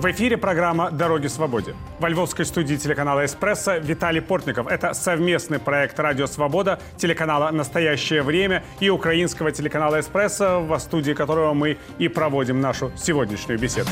В эфире программа «Дороги свободе». Во львовской студии телеканала «Эспрессо» Виталий Портников. Это совместный проект «Радио Свобода», телеканала «Настоящее время» и украинского телеканала «Эспрессо», в студии которого мы и проводим нашу сегодняшнюю беседу.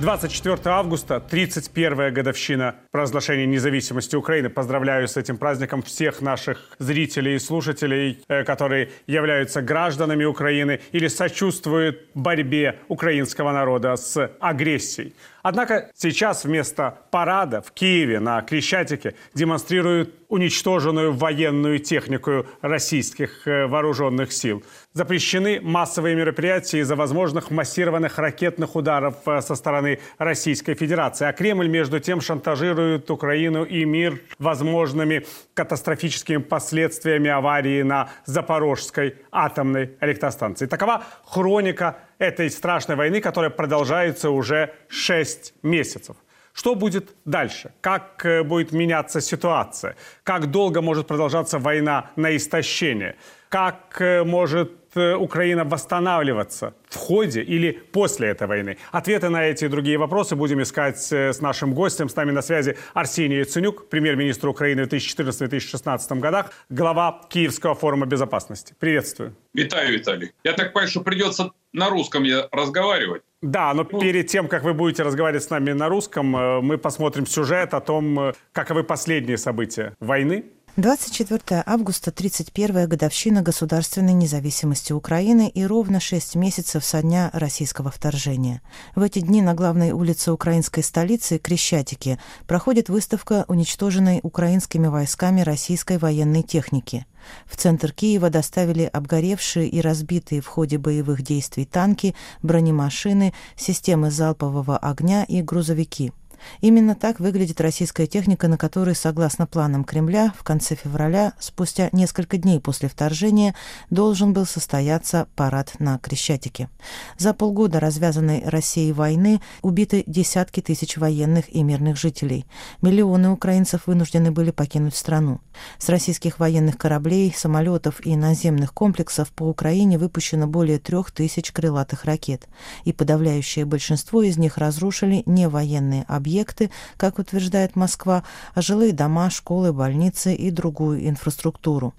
24 августа, 31 годовщина провозглашения независимости Украины. Поздравляю с этим праздником всех наших зрителей и слушателей, э, которые являются гражданами Украины или сочувствуют борьбе украинского народа с агрессией. Однако сейчас вместо парада в Киеве на Крещатике демонстрируют уничтоженную военную технику российских э, вооруженных сил. Запрещены массовые мероприятия из-за возможных массированных ракетных ударов э, со стороны Российской Федерации. А Кремль, между тем, шантажирует Украину и мир возможными катастрофическими последствиями аварии на Запорожской атомной электростанции. Такова хроника этой страшной войны, которая продолжается уже 6 месяцев. Что будет дальше? Как э, будет меняться ситуация? Как долго может продолжаться война на истощение? Как э, может Украина восстанавливаться в ходе или после этой войны? Ответы на эти и другие вопросы будем искать с нашим гостем. С нами на связи Арсений Яценюк, премьер-министр Украины в 2014-2016 годах, глава Киевского форума безопасности. Приветствую. Витаю, Виталий. Я так понимаю, что придется на русском я разговаривать. Да, но ну, перед тем, как вы будете разговаривать с нами на русском, э, мы посмотрим сюжет о том, э, каковы последние события войны 24 августа – 31-я годовщина государственной независимости Украины и ровно 6 месяцев со дня российского вторжения. В эти дни на главной улице украинской столицы Крещатике проходит выставка уничтоженной украинскими войсками российской военной техники. В центр Киева доставили обгоревшие и разбитые в ходе боевых действий танки, бронемашины, системы залпового огня и грузовики – Именно так выглядит российская техника, на которой, согласно планам Кремля, в конце февраля, спустя несколько дней после вторжения, должен был состояться парад на Крещатике. За полгода развязанной Россией войны убиты десятки тысяч военных и мирных жителей. Миллионы украинцев вынуждены были покинуть страну. С российских военных кораблей, самолетов и наземных комплексов по Украине выпущено более трех тысяч крылатых ракет, и подавляющее большинство из них разрушили не военные объекты, объекты, как утверждает Москва, а жилые дома, школы, больницы и другую инфраструктуру.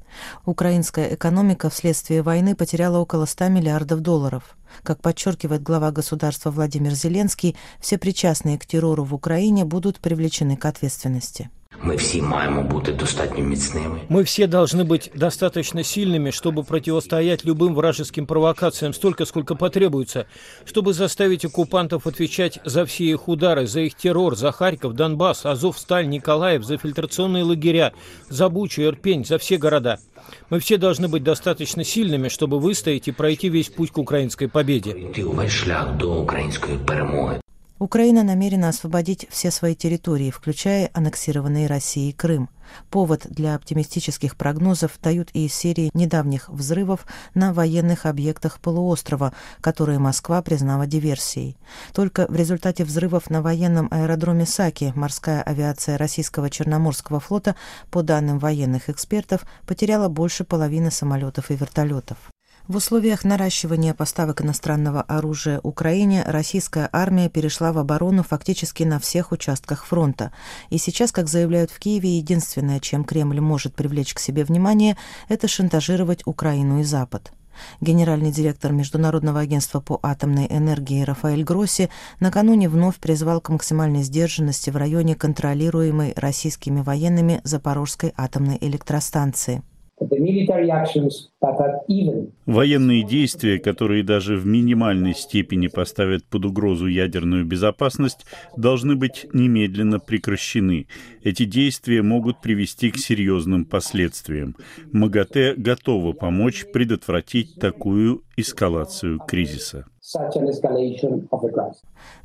Украинская экономика вследствие войны потеряла около 100 миллиардов долларов. Как подчеркивает глава государства Владимир Зеленский, все причастные к террору в Украине будут привлечены к ответственности. Мы все маємо бути достатньо міцними. Мы все должны быть достаточно сильными, чтобы противостоять любым вражеским провокациям столько, сколько потребуется, чтобы заставить оккупантов отвечать за все их удары, за их террор, за Харьков, Донбасс, Азов, Сталь, Николаев, за фильтрационные лагеря, за Бучу, Ирпень, за все города. Мы все должны быть достаточно сильными, чтобы выстоять и пройти весь путь к украинской победе. Увесь шлях до української перемоги. Украина намерена освободить все свои территории, включая аннексированный Россией Крым. Повод для оптимистических прогнозов дают и серии недавних взрывов на военных объектах полуострова, которые Москва признала диверсией. Только в результате взрывов на военном аэродроме Саки морская авиация российского Черноморского флота, по данным военных экспертов, потеряла больше половины самолетов и вертолетов. В условиях наращивания поставок иностранного оружия Украине российская армия перешла в оборону фактически на всех участках фронта. И сейчас, как заявляют в Киеве, единственное, чем Кремль может привлечь к себе внимание, это шантажировать Украину и Запад. Генеральный директор Международного агентства по атомной энергии Рафаэль Гросси накануне вновь призвал к максимальной сдержанности в районе контролируемой российскими военными Запорожской атомной электростанции. Военные действия, которые даже в минимальной степени поставят под угрозу ядерную безопасность, должны быть немедленно прекращены. Эти действия могут привести к серьезным последствиям. МАГАТЭ готова помочь предотвратить такую эскалацию кризиса.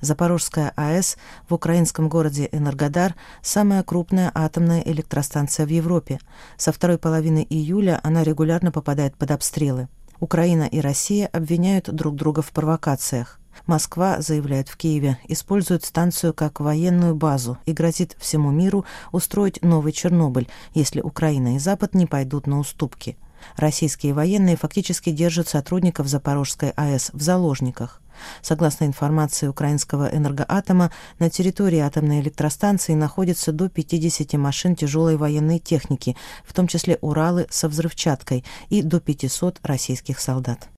Запорожская АЭС в украинском городе Энергодар – самая крупная атомная электростанция в Европе. Со второй половины июля она регулярно попадает под обстрелы. Украина и Россия обвиняют друг друга в провокациях. Москва, заявляет в Киеве, использует станцию как военную базу и грозит всему миру устроить новый Чернобыль, если Украина и Запад не пойдут на уступки – Российские военные фактически держат сотрудников Запорожской АЭС в заложниках. Согласно информации украинского энергоатома, на территории атомной электростанции находится до 50 машин тяжелой военной техники, в том числе «Уралы» со взрывчаткой, и до 500 российских солдат.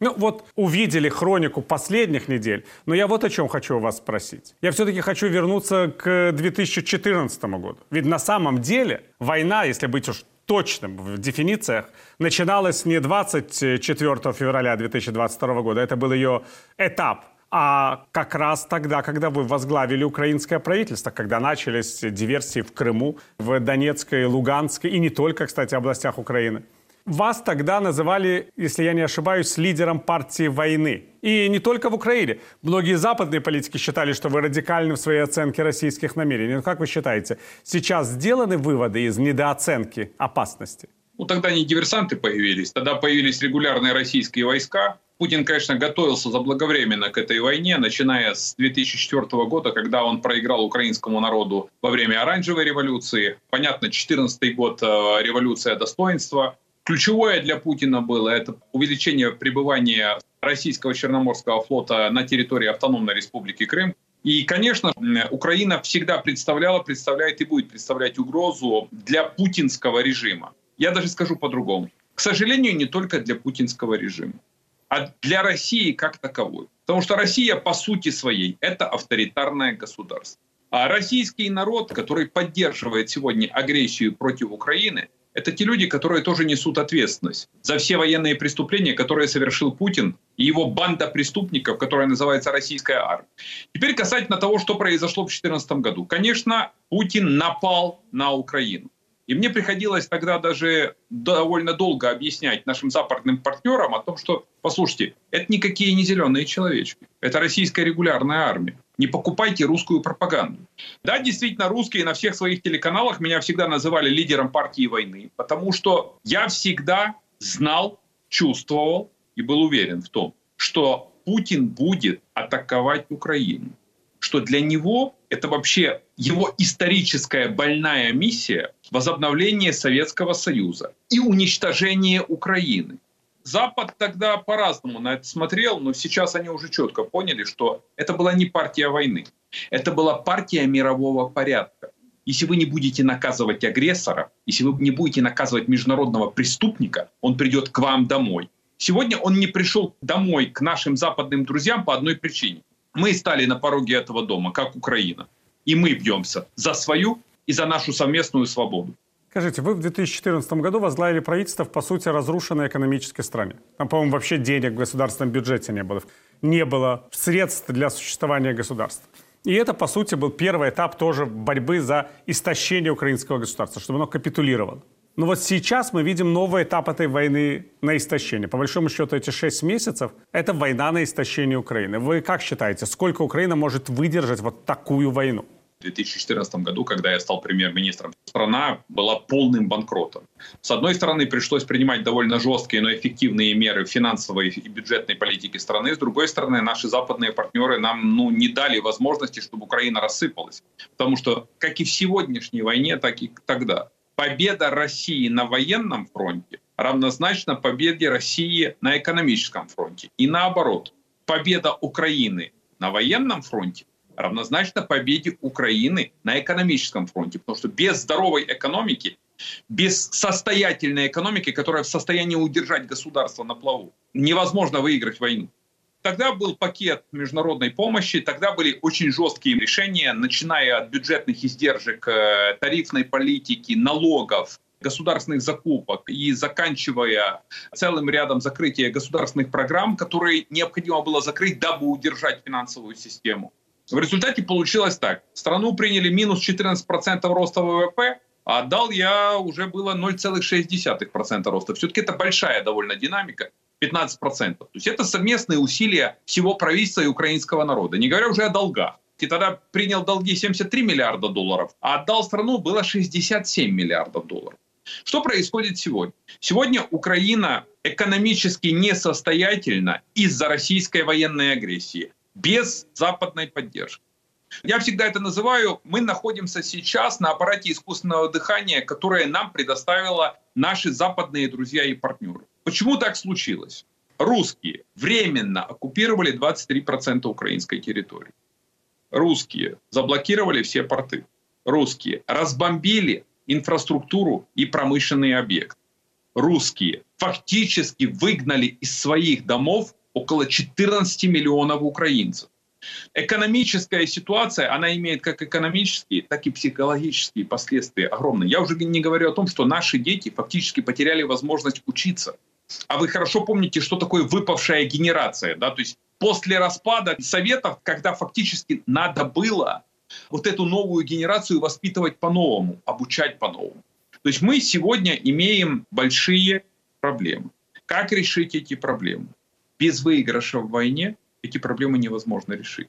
Ну вот увидели хронику последних недель, но я вот о чем хочу у вас спросить. Я все-таки хочу вернуться к 2014 году. Ведь на самом деле война, если быть уж точным в дефинициях, начиналась не 24 февраля 2022 года, это был ее этап, а как раз тогда, когда вы возглавили украинское правительство, когда начались диверсии в Крыму, в Донецкой, Луганской и не только, кстати, областях Украины. Вас тогда называли, если я не ошибаюсь, лидером партии войны. И не только в Украине. Многие западные политики считали, что вы радикальны в своей оценке российских намерений. Но как вы считаете, сейчас сделаны выводы из недооценки опасности? Ну, тогда не диверсанты появились, тогда появились регулярные российские войска. Путин, конечно, готовился заблаговременно к этой войне, начиная с 2004 года, когда он проиграл украинскому народу во время оранжевой революции. Понятно, 2014 год э, – революция достоинства. Ключевое для Путина было это увеличение пребывания российского Черноморского флота на территории автономной республики Крым. И, конечно, Украина всегда представляла, представляет и будет представлять угрозу для путинского режима. Я даже скажу по-другому. К сожалению, не только для путинского режима, а для России как таковой. Потому что Россия по сути своей – это авторитарное государство. А российский народ, который поддерживает сегодня агрессию против Украины, это те люди, которые тоже несут ответственность за все военные преступления, которые совершил Путин и его банда преступников, которая называется российская армия. Теперь касательно того, что произошло в 2014 году. Конечно, Путин напал на Украину. И мне приходилось тогда даже довольно долго объяснять нашим западным партнерам о том, что, послушайте, это никакие не зеленые человечки, это российская регулярная армия. Не покупайте русскую пропаганду. Да, действительно, русские на всех своих телеканалах меня всегда называли лидером партии войны, потому что я всегда знал, чувствовал и был уверен в том, что Путин будет атаковать Украину что для него это вообще его историческая больная миссия возобновление Советского Союза и уничтожение Украины. Запад тогда по-разному на это смотрел, но сейчас они уже четко поняли, что это была не партия войны, это была партия мирового порядка. Если вы не будете наказывать агрессора, если вы не будете наказывать международного преступника, он придет к вам домой. Сегодня он не пришел домой к нашим западным друзьям по одной причине. Мы стали на пороге этого дома, как Украина. И мы бьемся за свою и за нашу совместную свободу. Скажите, вы в 2014 году возглавили правительство в, по сути, разрушенной экономической стране. Там, по-моему, вообще денег в государственном бюджете не было. Не было средств для существования государства. И это, по сути, был первый этап тоже борьбы за истощение украинского государства, чтобы оно капитулировало. Но вот сейчас мы видим новый этап этой войны на истощение. По большому счету, эти шесть месяцев – это война на истощение Украины. Вы как считаете, сколько Украина может выдержать вот такую войну? В 2014 году, когда я стал премьер-министром, страна была полным банкротом. С одной стороны, пришлось принимать довольно жесткие, но эффективные меры финансовой и бюджетной политики страны. С другой стороны, наши западные партнеры нам ну, не дали возможности, чтобы Украина рассыпалась. Потому что как и в сегодняшней войне, так и тогда победа России на военном фронте равнозначна победе России на экономическом фронте. И наоборот, победа Украины на военном фронте равнозначна победе Украины на экономическом фронте. Потому что без здоровой экономики, без состоятельной экономики, которая в состоянии удержать государство на плаву, невозможно выиграть войну. Тогда был пакет международной помощи, тогда были очень жесткие решения, начиная от бюджетных издержек, э, тарифной политики, налогов, государственных закупок и заканчивая целым рядом закрытия государственных программ, которые необходимо было закрыть, дабы удержать финансовую систему. В результате получилось так. Страну приняли минус 14% роста ВВП, а отдал я уже было 0,6% роста. Все-таки это большая довольно динамика. 15%. То есть это совместные усилия всего правительства и украинского народа, не говоря уже о долгах. И тогда принял долги 73 миллиарда долларов, а отдал страну было 67 миллиардов долларов. Что происходит сегодня? Сегодня Украина экономически несостоятельна из-за российской военной агрессии, без западной поддержки. Я всегда это называю, мы находимся сейчас на аппарате искусственного дыхания, которое нам предоставило наши западные друзья и партнеры. Почему так случилось? Русские временно оккупировали 23% украинской территории. Русские заблокировали все порты. Русские разбомбили инфраструктуру и промышленные объекты. Русские фактически выгнали из своих домов около 14 миллионов украинцев. Экономическая ситуация, она имеет как экономические, так и психологические последствия огромные. Я уже не говорю о том, что наши дети фактически потеряли возможность учиться. А вы хорошо помните, что такое выпавшая генерация. Да? То есть после распада Советов, когда фактически надо было вот эту новую генерацию воспитывать по-новому, обучать по-новому. То есть мы сегодня имеем большие проблемы. Как решить эти проблемы? Без выигрыша в войне эти проблемы невозможно решить.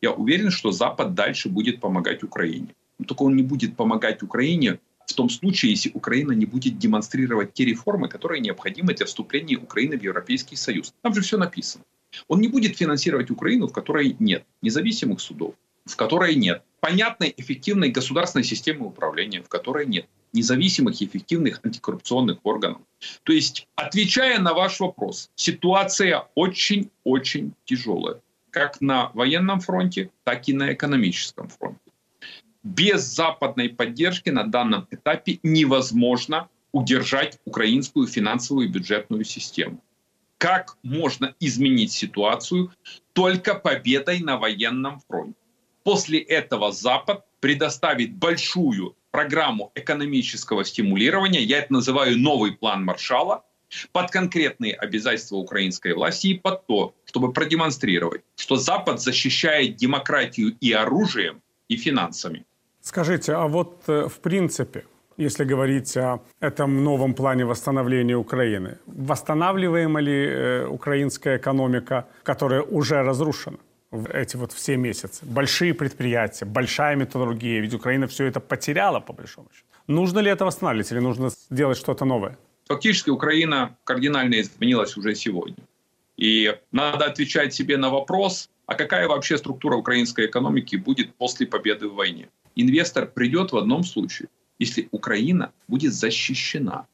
Я уверен, что Запад дальше будет помогать Украине. Но только он не будет помогать Украине в том случае, если Украина не будет демонстрировать те реформы, которые необходимы для вступления Украины в Европейский Союз. Там же все написано. Он не будет финансировать Украину, в которой нет независимых судов, в которой нет понятной, эффективной государственной системы управления, в которой нет независимых, эффективных антикоррупционных органов. То есть, отвечая на ваш вопрос, ситуация очень-очень тяжелая, как на военном фронте, так и на экономическом фронте. Без западной поддержки на данном этапе невозможно удержать украинскую финансовую и бюджетную систему. Как можно изменить ситуацию только победой на военном фронте? После этого Запад предоставит большую программу экономического стимулирования, я это называю новый план Маршала, под конкретные обязательства украинской власти и под то, чтобы продемонстрировать, что Запад защищает демократию и оружием, и финансами. Скажите, а вот э, в принципе, если говорить о этом новом плане восстановления Украины, восстанавливаема ли э, украинская экономика, которая уже разрушена? В эти вот все месяцы. Большие предприятия, большая металлургия. Ведь Украина все это потеряла, по большому счету. Нужно ли это восстанавливать или нужно сделать что-то новое? Фактически Украина кардинально изменилась уже сегодня. И надо отвечать себе на вопрос, а какая вообще структура украинской экономики будет после победы в войне. Инвестор придет в одном случае, если Украина будет защищена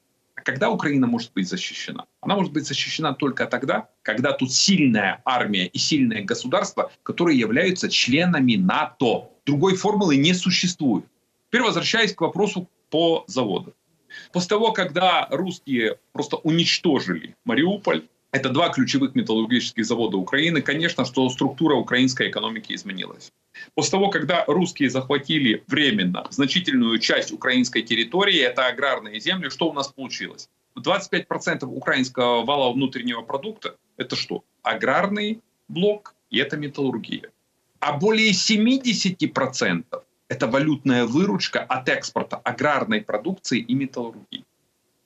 когда Украина может быть защищена? Она может быть защищена только тогда, когда тут сильная армия и сильное государство, которые являются членами НАТО. Другой формулы не существует. Теперь возвращаясь к вопросу по заводу. После того, когда русские просто уничтожили Мариуполь, это два ключевых металлургических завода Украины. Конечно, что структура украинской экономики изменилась. После того, когда русские захватили временно значительную часть украинской территории, это аграрные земли, что у нас получилось? 25% украинского вала внутреннего продукта – это что? Аграрный блок и это металлургия. А более 70% – это валютная выручка от экспорта аграрной продукции и металлургии.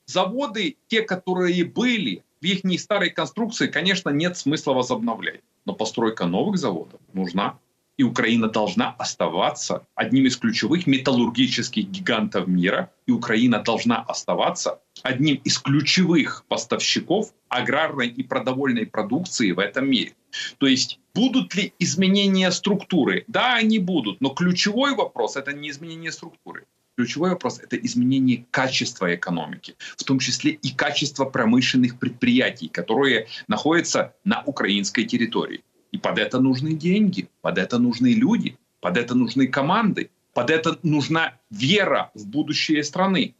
Заводы, те, которые были, в их старой конструкции, конечно, нет смысла возобновлять. Но постройка новых заводов нужна. И Украина должна оставаться одним из ключевых металлургических гигантов мира. И Украина должна оставаться одним из ключевых поставщиков аграрной и продовольной продукции в этом мире. То есть будут ли изменения структуры? Да, они будут, но ключевой вопрос это не изменение структуры. Ключевой вопрос – это изменение качества экономики, в том числе и качества промышленных предприятий, которые находятся на украинской территории. И под это нужны деньги, под это нужны люди, под это нужны команды, под это нужна вера в будущее страны.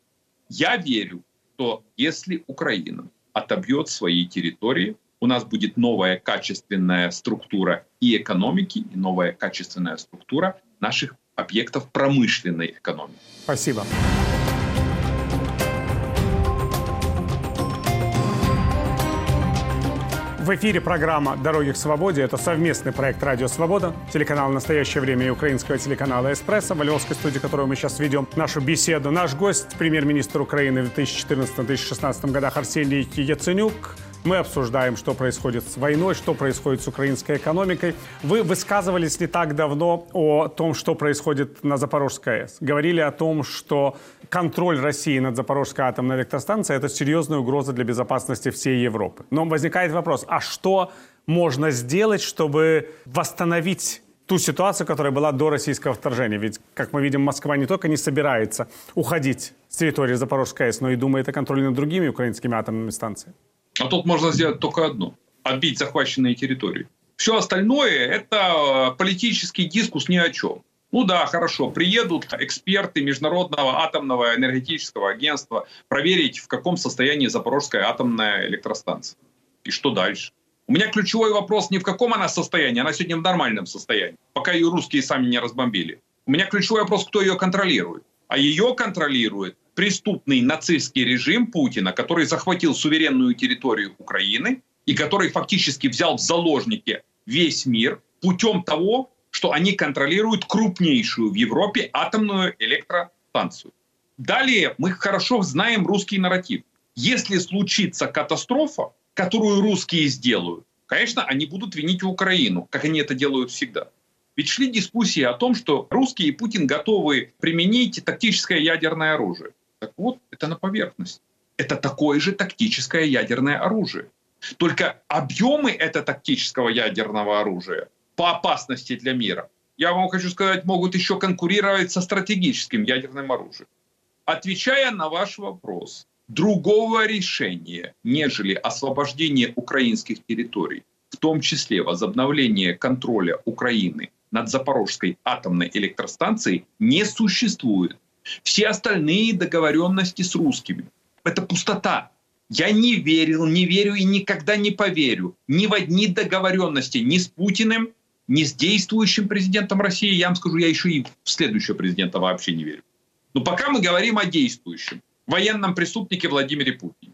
Я верю, что если Украина отобьет свои территории, у нас будет новая качественная структура и экономики, и новая качественная структура наших объектов промышленной экономики. Спасибо. В эфире программа «Дороги к свободе». Это совместный проект «Радио Свобода», телеканал «Настоящее время» и украинского телеканала «Эспрессо», в Львовской студии, которую мы сейчас ведем нашу беседу. Наш гость – премьер-министр Украины в 2014-2016 годах Арсений Яценюк – мы обсуждаем, что происходит с войной, что происходит с украинской экономикой. Вы высказывались не так давно о том, что происходит на Запорожской АЭС. Говорили о том, что контроль России над Запорожской атомной электростанцией – это серьезная угроза для безопасности всей Европы. Но возникает вопрос, а что можно сделать, чтобы восстановить ту ситуацию, которая была до российского вторжения. Ведь, как мы видим, Москва не только не собирается уходить с территории Запорожской АЭС, но и думает о контроле над другими украинскими атомными станциями. А тут можно сделать только одно – отбить захваченные территории. Все остальное – это политический дискус ни о чем. Ну да, хорошо, приедут эксперты Международного атомного энергетического агентства проверить, в каком состоянии Запорожская атомная электростанция. И что дальше? У меня ключевой вопрос не в каком она состоянии, она сегодня в нормальном состоянии, пока ее русские сами не разбомбили. У меня ключевой вопрос, кто ее контролирует. А ее контролирует преступный нацистский режим Путина, который захватил суверенную территорию Украины и который фактически взял в заложники весь мир путем того, что они контролируют крупнейшую в Европе атомную электростанцию. Далее мы хорошо знаем русский нарратив. Если случится катастрофа, которую русские сделают, конечно, они будут винить Украину, как они это делают всегда. Ведь шли дискуссии о том, что русские и Путин готовы применить тактическое ядерное оружие. Так вот, это на поверхности. Это такое же тактическое ядерное оружие. Только объемы этого тактического ядерного оружия по опасности для мира, я вам хочу сказать, могут еще конкурировать со стратегическим ядерным оружием. Отвечая на ваш вопрос, другого решения, нежели освобождение украинских территорий, в том числе возобновление контроля Украины над Запорожской атомной электростанцией, не существует. Все остальные договоренности с русскими – это пустота. Я не верил, не верю и никогда не поверю ни в одни договоренности ни с Путиным, ни с действующим президентом России. Я вам скажу, я еще и в следующего президента вообще не верю. Но пока мы говорим о действующем, военном преступнике Владимире Путине.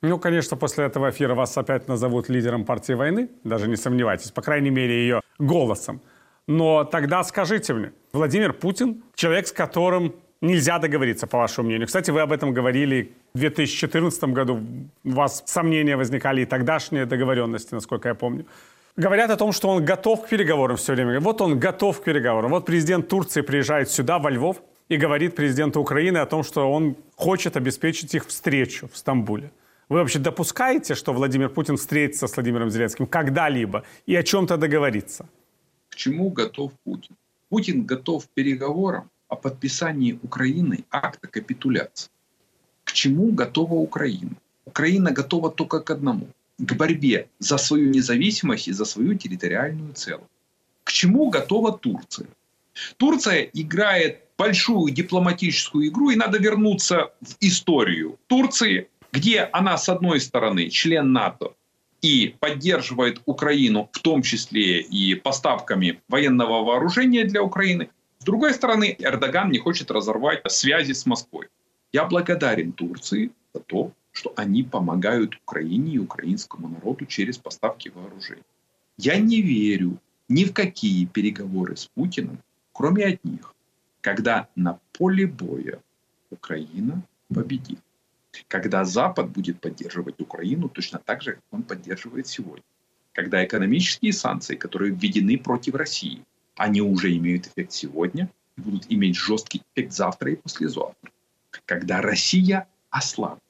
Ну, конечно, после этого эфира вас опять назовут лидером партии войны, даже не сомневайтесь, по крайней мере, ее голосом. Но тогда скажите мне, Владимир Путин, человек, с которым нельзя договориться, по вашему мнению. Кстати, вы об этом говорили в 2014 году. У вас сомнения возникали и тогдашние договоренности, насколько я помню. Говорят о том, что он готов к переговорам все время. Вот он готов к переговорам. Вот президент Турции приезжает сюда, во Львов, и говорит президенту Украины о том, что он хочет обеспечить их встречу в Стамбуле. Вы вообще допускаете, что Владимир Путин встретится с Владимиром Зеленским когда-либо и о чем-то договориться? К чему готов Путин? Путин готов к переговорам о подписании Украины акта капитуляции. К чему готова Украина? Украина готова только к одному – к борьбе за свою независимость и за свою территориальную целостность. К чему готова Турция? Турция играет большую дипломатическую игру, и надо вернуться в историю Турции, где она, с одной стороны, член НАТО и поддерживает Украину, в том числе и поставками военного вооружения для Украины, с другой стороны, Эрдоган не хочет разорвать связи с Москвой. Я благодарен Турции за то, что они помогают Украине и украинскому народу через поставки вооружений. Я не верю ни в какие переговоры с Путиным, кроме одних, когда на поле боя Украина победит. Когда Запад будет поддерживать Украину точно так же, как он поддерживает сегодня. Когда экономические санкции, которые введены против России, они уже имеют эффект сегодня и будут иметь жесткий эффект завтра и послезавтра. Когда Россия ослабнет.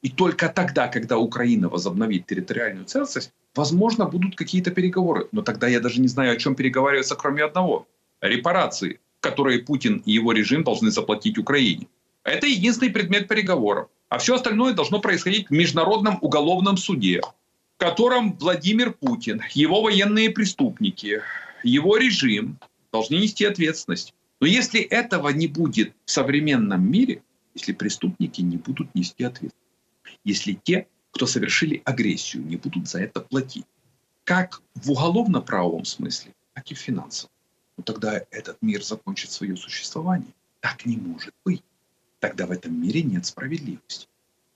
И только тогда, когда Украина возобновит территориальную целостность, возможно, будут какие-то переговоры. Но тогда я даже не знаю, о чем переговариваться, кроме одного. Репарации, которые Путин и его режим должны заплатить Украине. Это единственный предмет переговоров. А все остальное должно происходить в Международном уголовном суде, в котором Владимир Путин, его военные преступники, его режим должны нести ответственность. Но если этого не будет в современном мире, если преступники не будут нести ответственность, если те, кто совершили агрессию, не будут за это платить, как в уголовно-правовом смысле, так и в финансовом, ну тогда этот мир закончит свое существование. Так не может быть. Тогда в этом мире нет справедливости.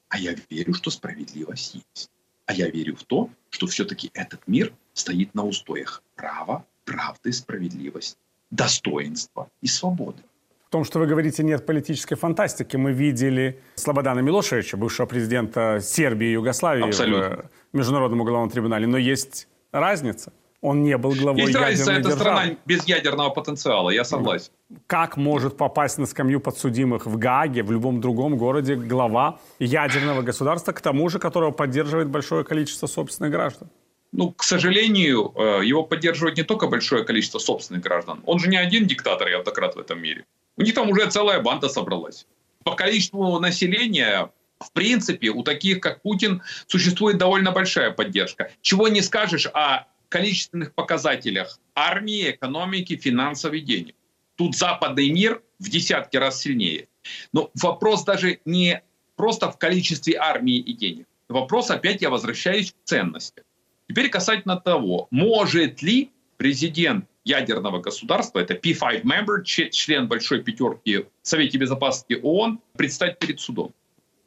А я верю, что справедливость есть. А я верю в то, что все-таки этот мир стоит на устоях права, правды, справедливости, достоинства и свободы. В том, что вы говорите, нет политической фантастики. Мы видели Слободана Милошевича, бывшего президента Сербии и Югославии Абсолютно. в Международном уголовном трибунале. Но есть разница. Он не был главой Есть разница, ядерной это державы. страна без ядерного потенциала, я согласен. Как может попасть на скамью подсудимых в Гааге, в любом другом городе, глава ядерного государства, к тому же, которого поддерживает большое количество собственных граждан? Ну, к сожалению, э, его поддерживает не только большое количество собственных граждан. Он же не один диктатор и автократ в этом мире. У них там уже целая банда собралась. По количеству населения, в принципе, у таких, как Путин, существует довольно большая поддержка. Чего не скажешь о количественных показателях армии, экономики, финансов и денег. Тут западный мир в десятки раз сильнее. Но вопрос даже не просто в количестве армии и денег. Вопрос, опять я возвращаюсь к ценности. Теперь касательно того, может ли президент ядерного государства, это P5 member, член большой пятерки в Совете Безопасности ООН, предстать перед судом.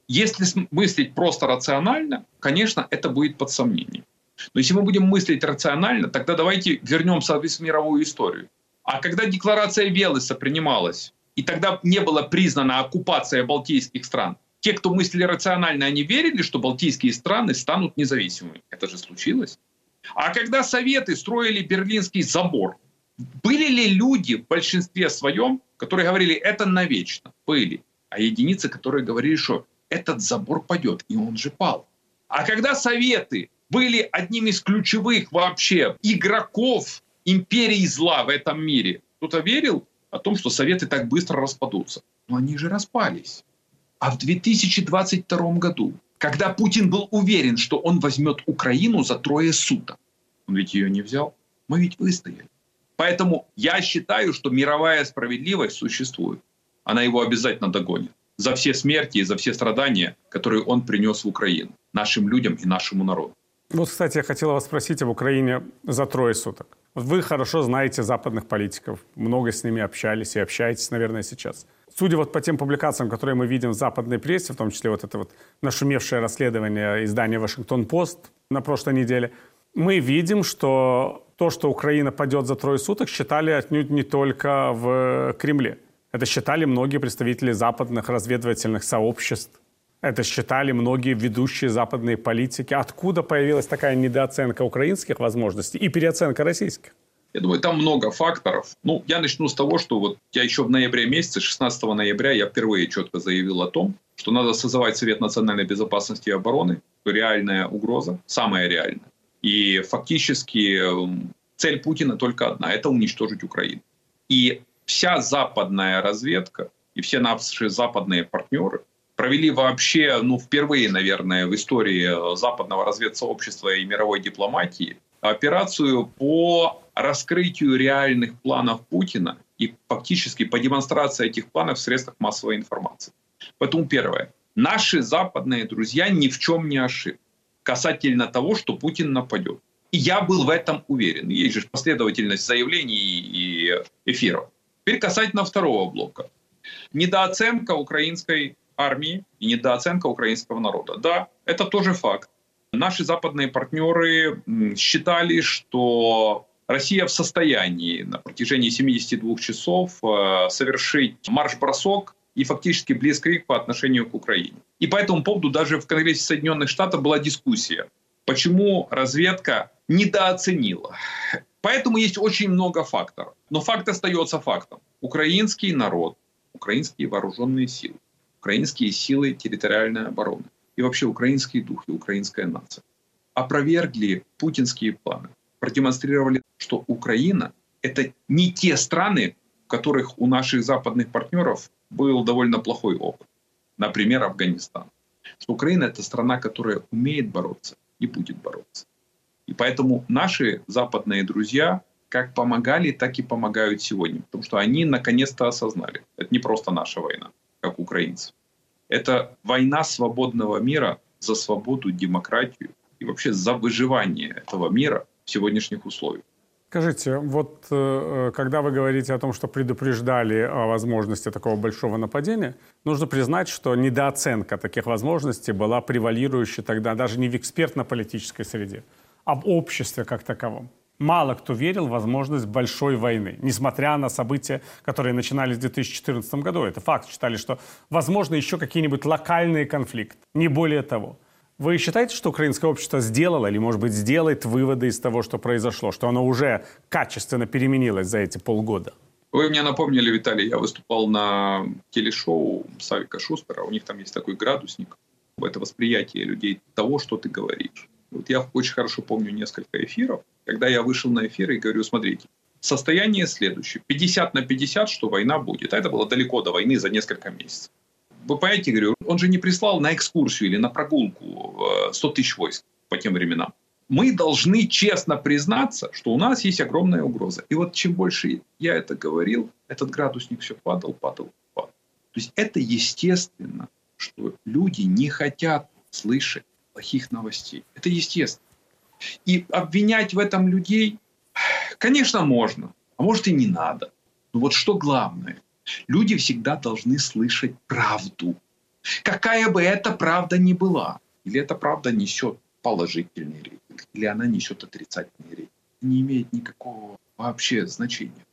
Если мыслить просто рационально, конечно, это будет под сомнением. Но если мы будем мыслить рационально, тогда давайте вернемся в мировую историю. А когда декларация Велеса принималась, и тогда не была признана оккупация балтийских стран, те, кто мыслили рационально, они верили, что балтийские страны станут независимыми. Это же случилось. А когда Советы строили Берлинский забор, были ли люди в большинстве своем, которые говорили, это навечно? Были. А единицы, которые говорили, что этот забор падет, и он же пал. А когда Советы были одним из ключевых вообще игроков империи зла в этом мире, кто-то верил о том, что Советы так быстро распадутся. Но они же распались. А в 2022 году, когда Путин был уверен, что он возьмет Украину за трое суток, он ведь ее не взял, мы ведь выстояли. Поэтому я считаю, что мировая справедливость существует. Она его обязательно догонит за все смерти и за все страдания, которые он принес в Украину, нашим людям и нашему народу. Вот, кстати, я хотел вас спросить об Украине за трое суток. Вы хорошо знаете западных политиков, много с ними общались и общаетесь, наверное, сейчас. Судя вот по тем публикациям, которые мы видим в западной прессе, в том числе вот это вот нашумевшее расследование издания «Вашингтон-Пост» на прошлой неделе, мы видим, что то, что Украина падет за трое суток, считали отнюдь не только в Кремле. Это считали многие представители западных разведывательных сообществ. Это считали многие ведущие западные политики. Откуда появилась такая недооценка украинских возможностей и переоценка российских? Я думаю, там много факторов. Ну, я начну с того, что вот я еще в ноябре месяце, 16 ноября, я впервые четко заявил о том, что надо создавать Совет национальной безопасности и обороны. Реальная угроза, самая реальная. И фактически эм, цель Путина только одна – это уничтожить Украину. И вся западная разведка и все наши западные партнеры провели вообще, ну, впервые, наверное, в истории западного разведсообщества и мировой дипломатии операцию по раскрытию реальных планов Путина и фактически по демонстрации этих планов в средствах массовой информации. Поэтому первое. Наши западные друзья ни в чем не ошиблись касательно того, что Путин нападет. И я был в этом уверен. Есть же последовательность заявлений и эфиров. Теперь касательно второго блока. Недооценка украинской армии и недооценка украинского народа. Да, это тоже факт. Наши западные партнеры считали, что Россия в состоянии на протяжении 72 часов э, совершить марш-бросок и фактически близкий по отношению к Украине. И по этому поводу даже в Конгрессе Соединенных Штатов была дискуссия, почему разведка недооценила. Поэтому есть очень много факторов. Но факт остается фактом. Украинский народ, украинские вооруженные силы, украинские силы территориальной обороны и вообще украинский дух и украинская нация опровергли путинские планы, продемонстрировали что Украина — это не те страны, в которых у наших западных партнеров был довольно плохой опыт. Например, Афганистан. Что Украина — это страна, которая умеет бороться и будет бороться. И поэтому наши западные друзья как помогали, так и помогают сегодня. Потому что они наконец-то осознали. Это не просто наша война, как украинцы. Это война свободного мира за свободу, демократию и вообще за выживание этого мира в сегодняшних условиях. Скажите, вот э, когда вы говорите о том, что предупреждали о возможности такого большого нападения, нужно признать, что недооценка таких возможностей была превалирующей тогда даже не в экспертно-политической среде, а в обществе как таковом. Мало кто верил в возможность большой войны, несмотря на события, которые начинались в 2014 году. Это факт. Считали, что возможно еще какие-нибудь локальные конфликты, не более того. Вы считаете, что украинское общество сделало или, может быть, сделает выводы из того, что произошло, что оно уже качественно переменилось за эти полгода? Вы мне напомнили, Виталий, я выступал на телешоу Савика Шустера. У них там есть такой градусник. Это восприятие людей того, что ты говоришь. Вот я очень хорошо помню несколько эфиров, когда я вышел на эфир и говорю, смотрите, состояние следующее. 50 на 50, что война будет. А это было далеко до войны за несколько месяцев. Вы понимаете, говорю, он же не прислал на экскурсию или на прогулку 100 э, тысяч войск по тем временам. Мы должны честно признаться, что у нас есть огромная угроза. И вот чем больше я это говорил, этот градусник все падал, падал, падал. То есть это естественно, что люди не хотят слышать плохих новостей. Это естественно. И обвинять в этом людей, конечно, можно, а может и не надо. Но вот что главное, люди всегда должны слышать правду. Какая бы эта правда ни была. Или эта правда несет положительный рейтинг, или она несет отрицательный рейтинг. Не имеет никакого вообще значения.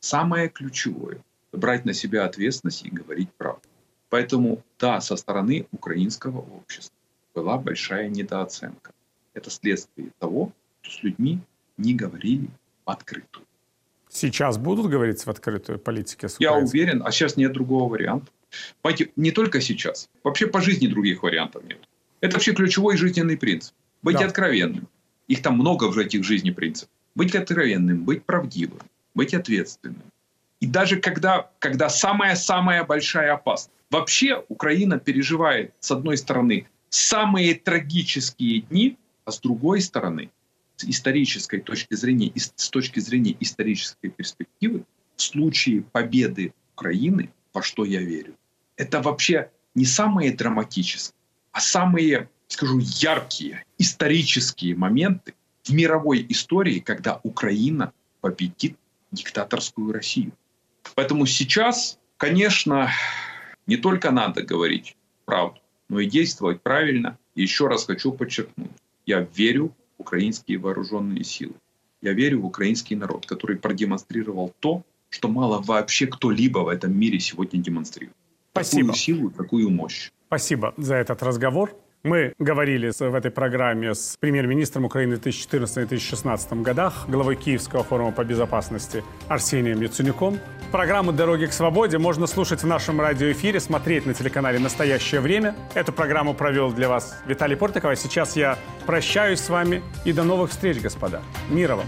Самое ключевое – брать на себя ответственность и говорить правду. Поэтому, да, со стороны украинского общества была большая недооценка. Это следствие того, что с людьми не говорили в открытую. Сейчас будут говорить в открытую политике с Я уверен, а сейчас нет другого варианта. Понимаете, не только сейчас. Вообще по жизни других вариантов нет. Это вообще ключевой жизненный принцип. Быть да. откровенным. Их там много в этих жизни принципов. Быть откровенным, быть правдивым, быть ответственным. И даже когда, когда самая-самая большая опасность. Вообще Украина переживает, с одной стороны, самые трагические дни, а с другой стороны, с исторической точки зрения, с точки зрения исторической перспективы, в случае победы Украины, во что я верю, это вообще не самые драматические, а самые, скажу, яркие исторические моменты в мировой истории, когда Украина победит диктаторскую Россию. Поэтому сейчас, конечно, не только надо говорить правду, но и действовать правильно. И еще раз хочу подчеркнуть, я верю в украинские вооруженные силы. Я верю в украинский народ, который продемонстрировал то, что мало вообще кто-либо в этом мире сегодня демонстрирует. Спасибо. Такую силу, такую мощь. Спасибо за этот разговор. Мы говорили в этой программе с премьер-министром Украины в 2014-2016 годах, главой Киевского форума по безопасности Арсением Яценюком. Программу «Дороги к свободе» можно слушать в нашем радиоэфире, смотреть на телеканале «Настоящее время». Эту программу провел для вас Виталий Портиков. А сейчас я прощаюсь с вами и до новых встреч, господа. Мира вам!